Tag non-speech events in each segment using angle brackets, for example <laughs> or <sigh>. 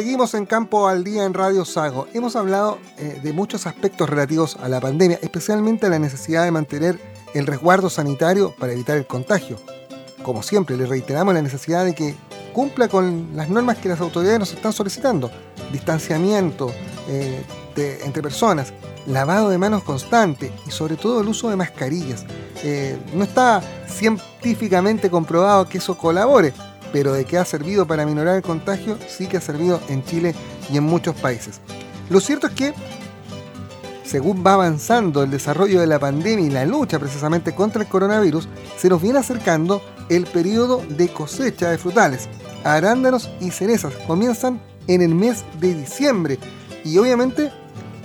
seguimos en Campo al Día en Radio Sago. Hemos hablado eh, de muchos aspectos relativos a la pandemia, especialmente la necesidad de mantener el resguardo sanitario para evitar el contagio. Como siempre, le reiteramos la necesidad de que cumpla con las normas que las autoridades nos están solicitando. Distanciamiento eh, entre personas, lavado de manos constante y sobre todo el uso de mascarillas. Eh, no está científicamente comprobado que eso colabore, pero de que ha servido para minorar el contagio, sí que ha servido en Chile y en muchos países. Lo cierto es que, según va avanzando el desarrollo de la pandemia y la lucha precisamente contra el coronavirus, se nos viene acercando el periodo de cosecha de frutales. Arándanos y cerezas comienzan en el mes de diciembre y obviamente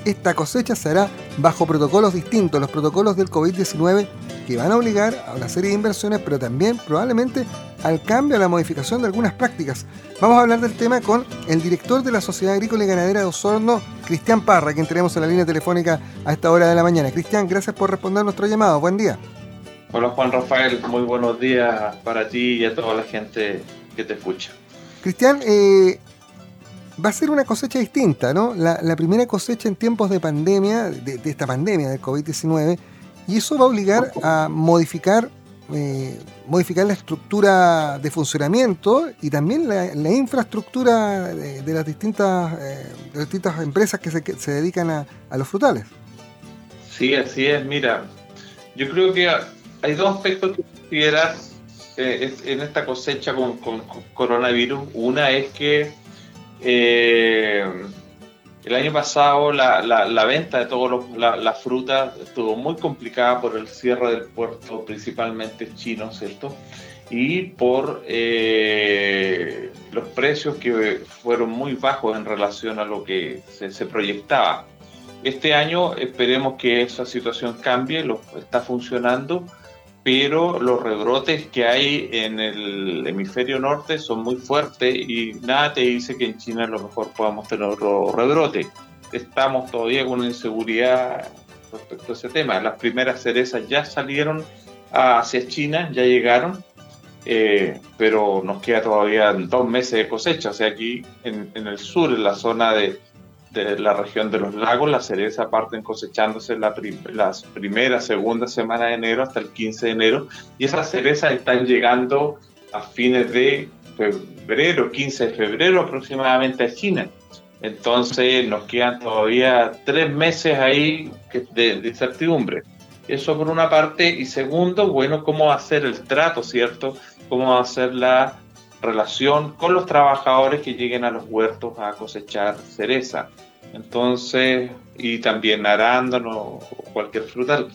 esta cosecha se hará bajo protocolos distintos, los protocolos del COVID-19 que van a obligar a una serie de inversiones, pero también probablemente al cambio, a la modificación de algunas prácticas. Vamos a hablar del tema con el director de la Sociedad Agrícola y Ganadera de Osorno, Cristian Parra, quien tenemos en la línea telefónica a esta hora de la mañana. Cristian, gracias por responder nuestro llamado. Buen día. Hola Juan Rafael, muy buenos días para ti y a toda la gente que te escucha. Cristian, eh, va a ser una cosecha distinta, ¿no? La, primera cosecha en tiempos de pandemia, de, esta pandemia del COVID-19, y eso va a obligar a modificar, eh, modificar la estructura de funcionamiento y también la, infraestructura de, las distintas, eh, distintas empresas que se, dedican a, los frutales. Sí, así es. Mira, yo creo que hay dos aspectos que consideras eh, en esta cosecha con coronavirus. Una es que el año pasado la, venta de todas las frutas estuvo muy complicada por el cierre del puerto, principalmente chino, ¿cierto? Y por eh, los precios que fueron muy bajos en relación a lo que se, proyectaba. Este año esperemos que esa situación cambie, lo, está funcionando pero los rebrotes que hay en el hemisferio norte son muy fuertes y nada te dice que en China a lo mejor podamos tener otro rebrote. Estamos todavía con una inseguridad respecto a ese tema. Las primeras cerezas ya salieron hacia China, ya llegaron, eh, pero nos queda todavía dos meses de cosecha. O sea, aquí en el sur, en la zona de, la región de los lagos, la cereza parten cosechándose la las primera, segunda semana de enero hasta el 15 de enero y esas cerezas están llegando a fines de febrero, 15 de febrero aproximadamente a China. Entonces nos quedan todavía tres meses ahí de, incertidumbre. Eso por una parte. Y segundo, bueno, cómo va a ser el trato, ¿cierto? Cómo va la relación con los trabajadores que lleguen a los huertos a cosechar cereza. Entonces, y también arándano o cualquier frutal.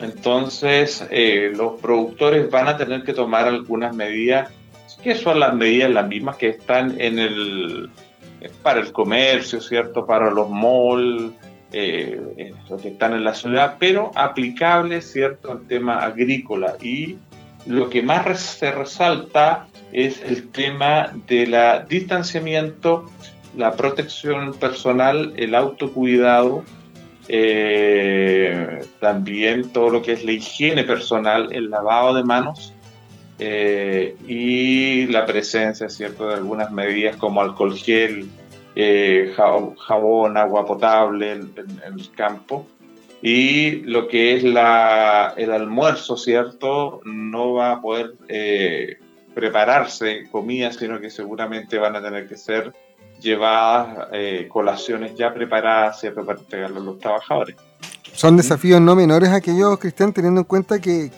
Entonces, eh, los productores van a tener que tomar algunas medidas, que son las medidas las mismas que están en el para el comercio, ¿cierto? Para los malls, eh, los que están en la ciudad, pero aplicables, ¿cierto?, al tema agrícola. Y lo que más se resalta es el tema de la distanciamiento la protección personal, el autocuidado, eh, también todo lo que es la higiene personal, el lavado de manos eh, y la presencia, ¿cierto?, de algunas medidas como alcohol gel, eh, jabón, agua potable en, el campo. Y lo que es la, el almuerzo, ¿cierto? No va a poder prepararse comida, sino que seguramente van a tener que ser llevadas eh, colaciones ya preparadas para entregarlo a los trabajadores. Son desafíos no menores aquellos, Cristian, teniendo en cuenta que,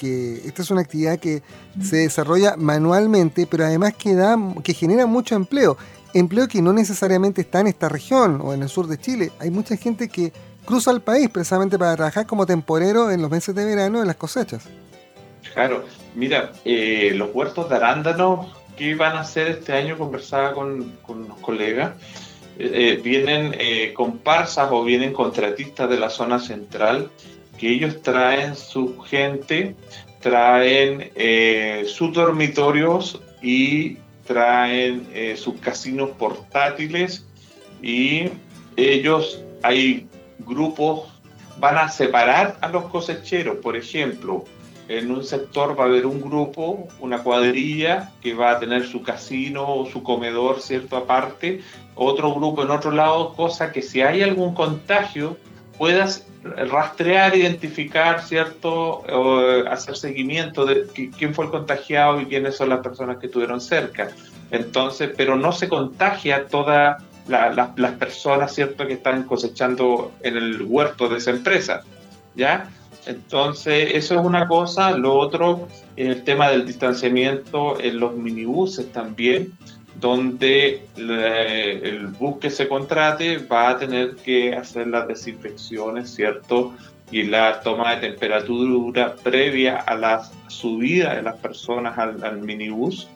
esta es una actividad que se desarrolla manualmente, pero además que, da, que genera mucho empleo. Empleo que no necesariamente está en esta región o en el sur de Chile. Hay mucha gente que cruza el país precisamente para trabajar como temporero en los meses de verano en las cosechas. Claro, mira, eh, los huertos de arándanos ¿Qué van a hacer este año? Conversaba con, con colegas. Eh, eh, vienen eh, comparsas o vienen contratistas de la zona central que ellos traen su gente, traen sus dormitorios y traen sus casinos portátiles y ellos, hay grupos, van a separar a los cosecheros, por ejemplo, en un sector va a haber un grupo, una cuadrilla que va a tener su casino o su comedor, ¿cierto? Aparte, otro grupo en otro lado, cosa que si hay algún contagio puedas rastrear, identificar, ¿cierto? O hacer seguimiento de quién fue el contagiado y quiénes son las personas que estuvieron cerca. Entonces, pero no se contagia toda las personas, ¿cierto?, que están cosechando en el huerto de esa empresa, ¿ya? Entonces, eso es una cosa. Lo otro, el tema del distanciamiento en los minibuses también, donde el bus que se contrate va a tener que hacer las desinfecciones, ¿cierto? Y la toma de temperatura previa a la subida de las personas al, al minibús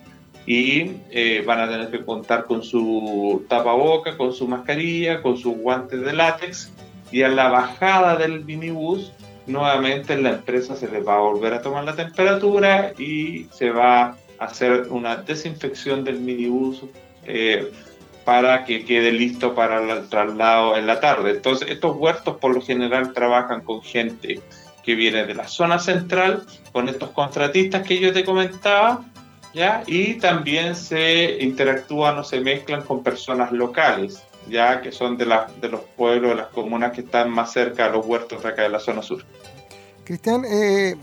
y eh, van a tener que contar con su tapaboca, con su mascarilla, con sus guantes de látex y a la bajada del minibús nuevamente la empresa se les va a volver a tomar la temperatura y se va a hacer una desinfección del minibús eh, para que quede listo para el traslado en la tarde. Entonces estos huertos por lo general trabajan con gente que viene de la zona central, con estos contratistas que yo te comentaba, ¿ya? Y también se interactúan o se mezclan con personas locales, ya que son de, de los pueblos, de las comunas que están más cerca a los huertos de acá de la zona sur. Cristian, eh,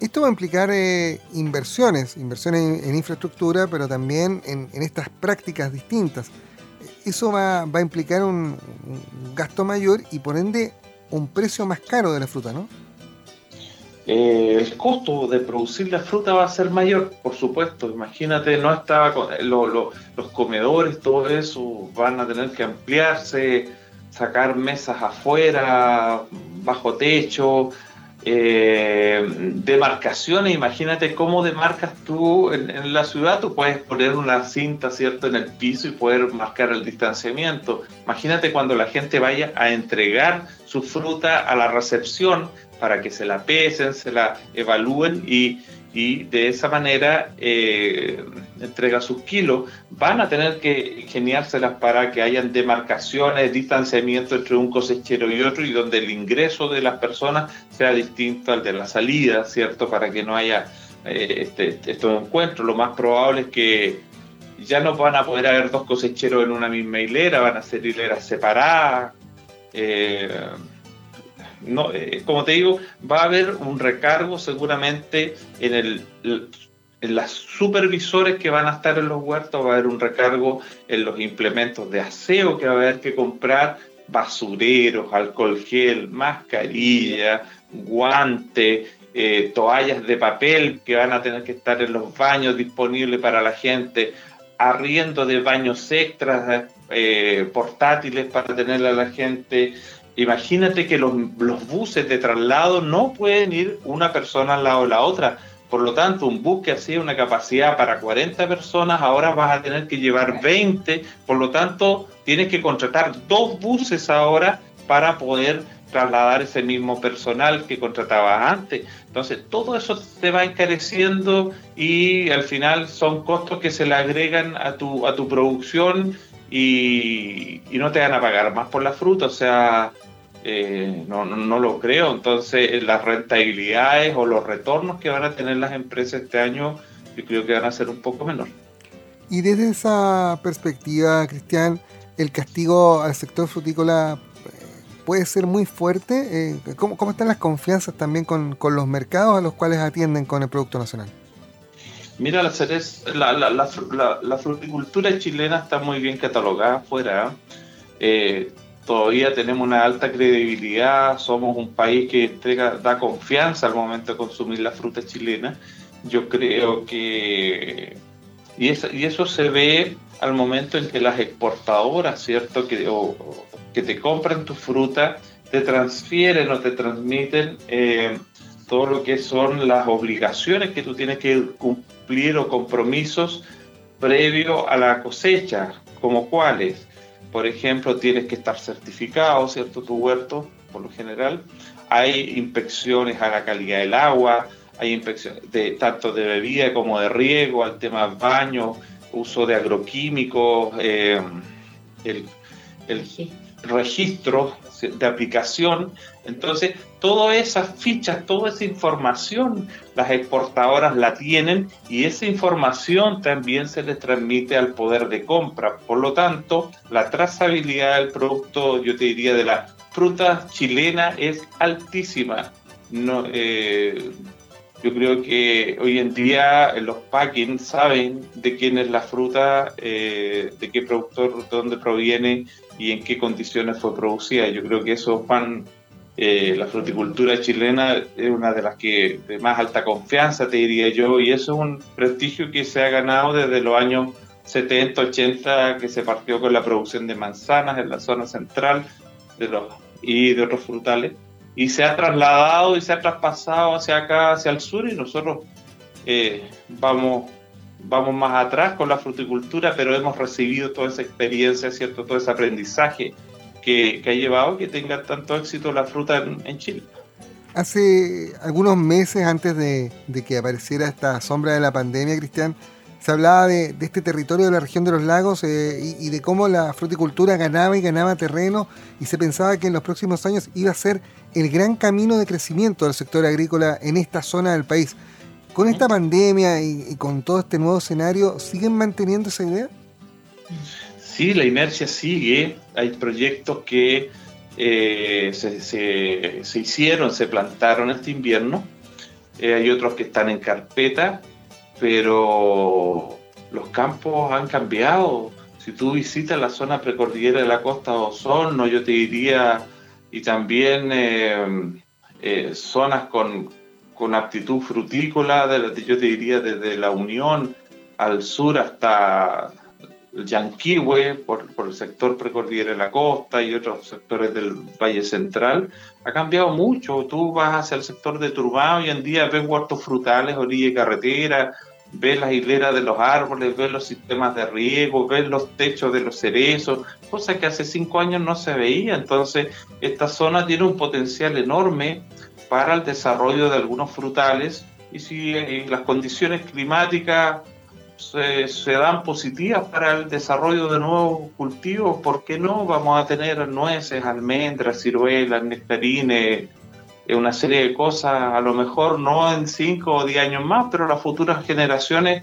esto va a implicar eh, inversiones, inversiones en, infraestructura, pero también en, estas prácticas distintas. Eso va, a implicar un gasto mayor y por ende un precio más caro de la fruta, ¿no? Eh, el costo de producir la fruta va a ser mayor, por supuesto. Imagínate, no estaba los comedores, todo eso van a tener que ampliarse, sacar mesas afuera, bajo techo, eh, demarcaciones. Imagínate cómo demarcas tú en, en, la ciudad. Tú puedes poner una cinta, ¿cierto?, en el piso y poder marcar el distanciamiento. Imagínate cuando la gente vaya a entregar su fruta a la recepción para que se la pesen, se la evalúen y, de esa manera eh, entrega sus kilos. Van a tener que ingeniárselas para que hayan demarcaciones, distanciamiento entre un cosechero y otro y donde el ingreso de las personas sea distinto al de la salida, ¿cierto? Para que no haya eh, este, estos encuentros. Lo más probable es que ya no van a poder haber dos cosecheros en una misma hilera, van a ser hileras separadas. Eh, no, eh, como te digo, va a haber un recargo seguramente en, el, en las supervisores que van a estar en los huertos, va a haber un recargo en los implementos de aseo que va a haber que comprar, basureros, alcohol gel, mascarilla, guante, eh, toallas de papel que van a tener que estar en los baños disponibles para la gente, arriendo de baños extras eh, portátiles para tenerle a la gente, Imagínate que los, buses de traslado no pueden ir una persona al lado de la otra. Por lo tanto, un bus que hacía una capacidad para 40 personas, ahora vas a tener que llevar 20. Por lo tanto, tienes que contratar dos buses ahora para poder trasladar ese mismo personal que contratabas antes. Entonces, todo eso te va encareciendo y al final son costos que se le agregan a tu, a tu producción y, y no te van a pagar más por la fruta. O sea, eh, no, no, lo creo. Entonces, las rentabilidades o los retornos que van a tener las empresas este año, yo creo que van a ser un poco menor. Y desde esa perspectiva, Cristian, el castigo al sector frutícola eh, puede ser muy fuerte. Eh, ¿cómo, están las confianzas también con, los mercados a los cuales atienden con el Producto Nacional? Mira, la, la, la, la, fruticultura chilena está muy bien catalogada afuera. Eh, todavía tenemos una alta credibilidad, somos un país que entrega, da confianza al momento de consumir la fruta chilena. Yo creo que... Y eso, y eso se ve al momento en que las exportadoras, ¿cierto? Que, que te compran tu fruta, te transfieren o te transmiten eh, todo lo que son las obligaciones que tú tienes que cumplir o compromisos previo a la cosecha, como cuáles por ejemplo, tienes que estar certificado, ¿cierto? Tu huerto, por lo general. Hay inspecciones a la calidad del agua, hay inspecciones de, tanto de bebida como de riego, al tema baño, uso de agroquímicos, eh, el, registros de aplicación. Entonces, todas esas fichas, toda esa información, las exportadoras la tienen y esa información también se les transmite al poder de compra. Por lo tanto, la trazabilidad del producto, yo te diría, de la fruta chilena es altísima. No, eh, yo creo que hoy en día los packing saben de quién es la fruta, eh, de qué productor, de dónde proviene y en qué condiciones fue producida. Yo creo que eso van, eh, la fruticultura chilena es una de las que de más alta confianza, te diría yo, y eso es un prestigio que se ha ganado desde los años 70, 80, que se partió con la producción de manzanas en la zona central de los, y de otros frutales y se ha trasladado y se ha traspasado hacia acá, hacia el sur, y nosotros eh, vamos, vamos más atrás con la fruticultura, pero hemos recibido toda esa experiencia, ¿cierto? todo ese aprendizaje que, ha llevado que tenga tanto éxito la fruta en, Chile. Hace algunos meses antes de, que apareciera esta sombra de la pandemia, Cristian, se hablaba de, este territorio de la región de los lagos eh, y, de cómo la fruticultura ganaba y ganaba terreno y se pensaba que en los próximos años iba a ser el gran camino de crecimiento del sector agrícola en esta zona del país. Con esta pandemia y, con todo este nuevo escenario, ¿siguen manteniendo esa idea? Sí, la inercia sigue. Hay proyectos que eh, se, hicieron, se plantaron este invierno. Eh, hay otros que están en carpeta, pero los campos han cambiado. Si tú visitas la zona precordillera de la costa de Osorno, yo te diría y también eh, eh, zonas con, con, aptitud frutícola, de, yo te diría desde la Unión al sur hasta Yanquihue, por, por el sector precordillera de la costa y otros sectores del Valle Central, ha cambiado mucho. Tú vas hacia el sector de Turbán, hoy en día ves huertos frutales, orilla y carretera, ves las hileras de los árboles, ves los sistemas de riego, ves los techos de los cerezos, cosa que hace cinco años no se veía. Entonces, esta zona tiene un potencial enorme para el desarrollo de algunos frutales y si eh, las condiciones climáticas se, se, dan positivas para el desarrollo de nuevos cultivos, ¿por qué no? Vamos a tener nueces, almendras, ciruelas, nectarines, una serie de cosas, a lo mejor no en 5 o 10 años más, pero las futuras generaciones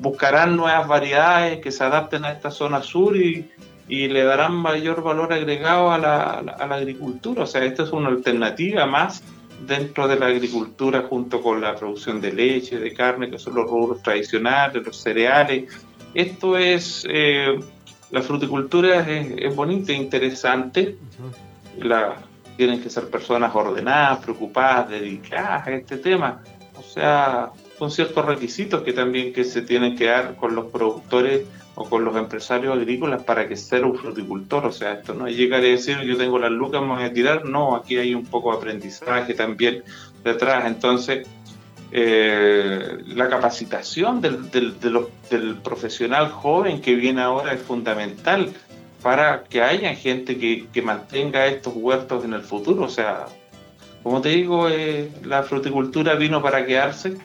buscarán nuevas variedades que se adapten a esta zona sur y, y le darán mayor valor agregado a la, a la, agricultura. O sea, esta es una alternativa más dentro de la agricultura junto con la producción de leche, de carne, que son los rubros tradicionales, los cereales. Esto es, eh, la fruticultura es, es bonita e interesante. La, tienen que ser personas ordenadas, preocupadas, dedicadas a este tema. O sea, son ciertos requisitos que también que se tienen que dar con los productores o con los empresarios agrícolas para que sea un fruticultor. O sea, esto no es llegar a decir yo tengo las lucas, me voy a tirar. No, aquí hay un poco de aprendizaje también detrás. Entonces, eh, la capacitación del, del profesional joven que viene ahora es fundamental para que haya gente que, mantenga estos huertos en el futuro. O sea, como te digo, eh, la fruticultura vino para quedarse.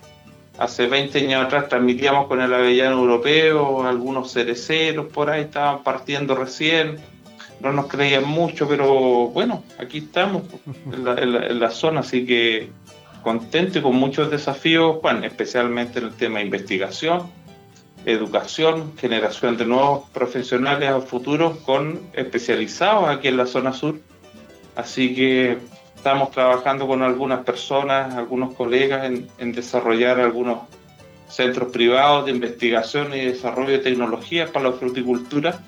Hace 20 años atrás transmitíamos con el avellano europeo, algunos cereceros por ahí estaban partiendo recién, no nos creían mucho, pero bueno, aquí estamos en la, en la zona, así que contento y con muchos desafíos, bueno, especialmente en el tema de investigación, educación, generación de nuevos profesionales a futuro con especializados aquí en la zona sur. Así que estamos trabajando con algunas personas, algunos colegas en, desarrollar algunos centros privados de investigación y desarrollo de tecnologías para la fruticultura.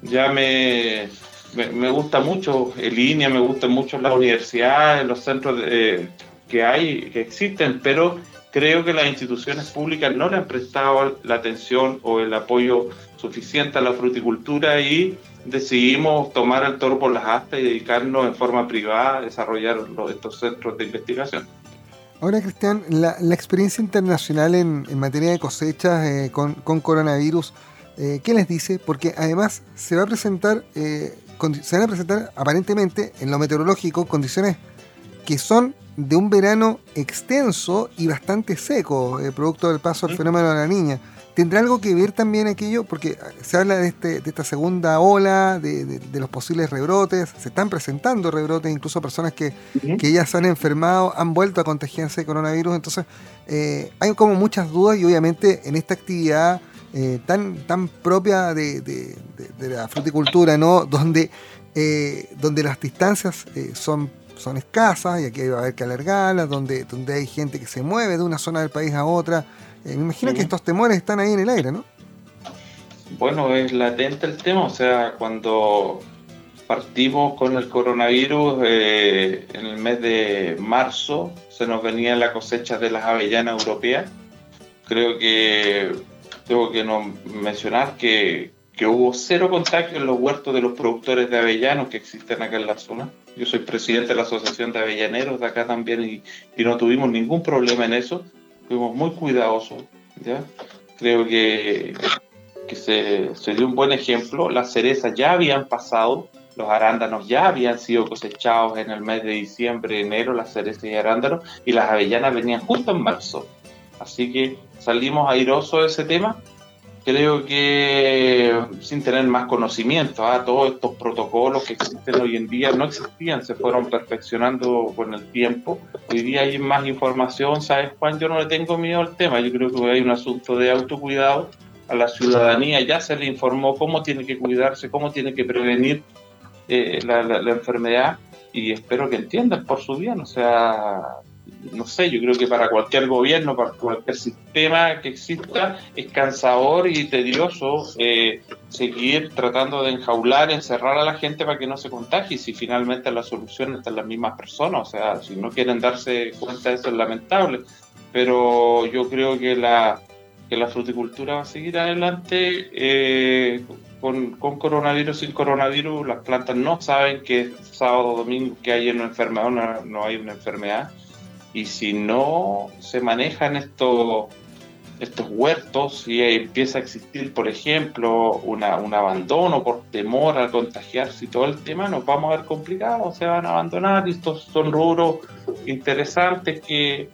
Ya me, me, gusta mucho el línea, me gustan mucho las universidades, los centros que hay, que existen, pero creo que las instituciones públicas no le han prestado la atención o el apoyo suficiente a la fruticultura y decidimos tomar el toro por las astas y dedicarnos en forma privada a desarrollar estos centros de investigación. Ahora, Cristian, la, experiencia internacional en, materia de cosechas eh, con, coronavirus, eh, ¿qué les dice? Porque además se va a presentar, eh, se van a presentar aparentemente en lo meteorológico condiciones que son de un verano extenso y bastante seco, producto del paso del fenómeno de la niña. ¿Tendrá algo que ver también aquello? Porque se habla de, este, de esta segunda ola, de, los posibles rebrotes, se están presentando rebrotes, incluso personas que, ya se han enfermado, han vuelto a contagiarse de coronavirus, entonces eh, hay como muchas dudas y obviamente en esta actividad eh, tan, tan propia de, la fruticultura, ¿no? <laughs> Donde, eh, donde las distancias son son escasas y aquí va a haber que alargarlas, donde, donde hay gente que se mueve de una zona del país a otra. Eh, me imagino que estos temores están ahí en el aire, ¿no? Bueno, es latente el tema, o sea, cuando partimos con el coronavirus eh, en el mes de marzo, se nos venía la cosecha de las avellanas europeas. Creo que tengo que no mencionar que, que hubo cero contagio en los huertos de los productores de avellanos que existen acá en la zona. Yo soy presidente de la Asociación de Avellaneros de acá también y, y no tuvimos ningún problema en eso. Fuimos muy cuidadosos. ¿ya? Creo que, que se, se, dio un buen ejemplo. Las cerezas ya habían pasado, los arándanos ya habían sido cosechados en el mes de diciembre, enero, las cerezas y arándanos, y las avellanas venían justo en marzo. Así que salimos airosos de ese tema creo que sin tener más conocimiento, ¿ah? todos estos protocolos que existen hoy en día no existían, se fueron perfeccionando con el tiempo. Hoy día hay más información, ¿sabes, Juan? Yo no le tengo miedo al tema, yo creo que hay un asunto de autocuidado. A la ciudadanía ya se le informó cómo tiene que cuidarse, cómo tiene que prevenir eh, la, la enfermedad y espero que entiendan por su bien, o sea, no sé, yo creo que para cualquier gobierno, para cualquier sistema que exista, es cansador y tedioso eh, seguir tratando de enjaular, encerrar a la gente para que no se contagie, si finalmente la solución está en las mismas personas, o sea, si no quieren darse cuenta eso es lamentable, pero yo creo que la, que la fruticultura va a seguir adelante. Eh, con, con, coronavirus, sin coronavirus, las plantas no saben que sábado o domingo que hay una enfermedad no, no hay una enfermedad y si no se manejan estos, estos huertos y empieza a existir, por ejemplo, una, un abandono por temor a contagiarse y todo el tema, nos vamos a ver complicados, se van a abandonar y estos son rubros interesantes que,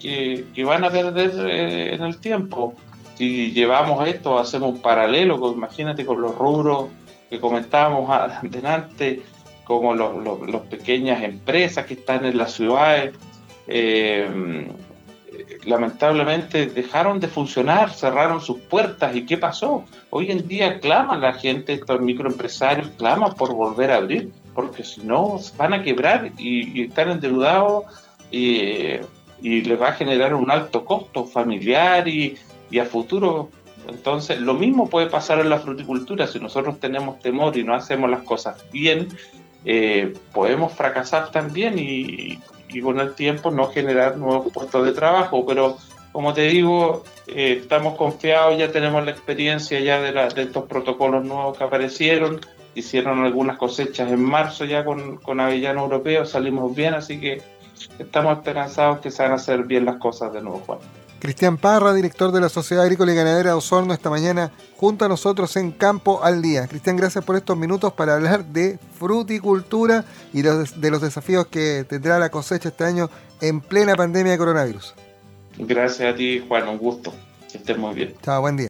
que, van a perder eh, en el tiempo. Si llevamos esto, hacemos un paralelo, con, imagínate con los rubros que comentábamos <laughs> adelante, como las los, pequeñas empresas que están en las ciudades, eh, lamentablemente dejaron de funcionar, cerraron sus puertas. ¿Y qué pasó? Hoy en día claman la gente, estos microempresarios claman por volver a abrir, porque si no van a quebrar y, están endeudados y, y, les va a generar un alto costo familiar y, y a futuro. Entonces, lo mismo puede pasar en la fruticultura. Si nosotros tenemos temor y no hacemos las cosas bien, eh, podemos fracasar también y, y con el tiempo no generar nuevos puestos de trabajo. Pero como te digo, eh, estamos confiados, ya tenemos la experiencia ya de, de, estos protocolos nuevos que aparecieron, hicieron algunas cosechas en marzo ya con, con Avellano Europeo, salimos bien, así que estamos esperanzados que se van a hacer bien las cosas de nuevo, Juan. Cristian Parra, director de la Sociedad Agrícola y Ganadera de Osorno, esta mañana junto a nosotros en Campo al Día. Cristian, gracias por estos minutos para hablar de fruticultura y de los desafíos que tendrá la cosecha este año en plena pandemia de coronavirus. Gracias a ti, Juan, un gusto. Que estés muy bien. Chao, buen día.